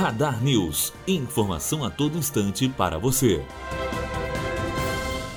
Radar News. Informação a todo instante para você.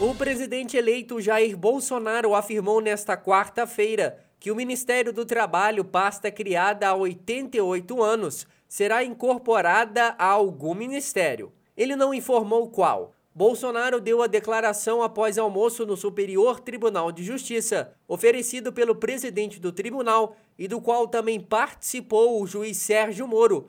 O presidente eleito Jair Bolsonaro afirmou nesta quarta-feira que o Ministério do Trabalho, pasta criada há 88 anos, será incorporada a algum ministério. Ele não informou qual. Bolsonaro deu a declaração após almoço no Superior Tribunal de Justiça, oferecido pelo presidente do tribunal e do qual também participou o juiz Sérgio Moro,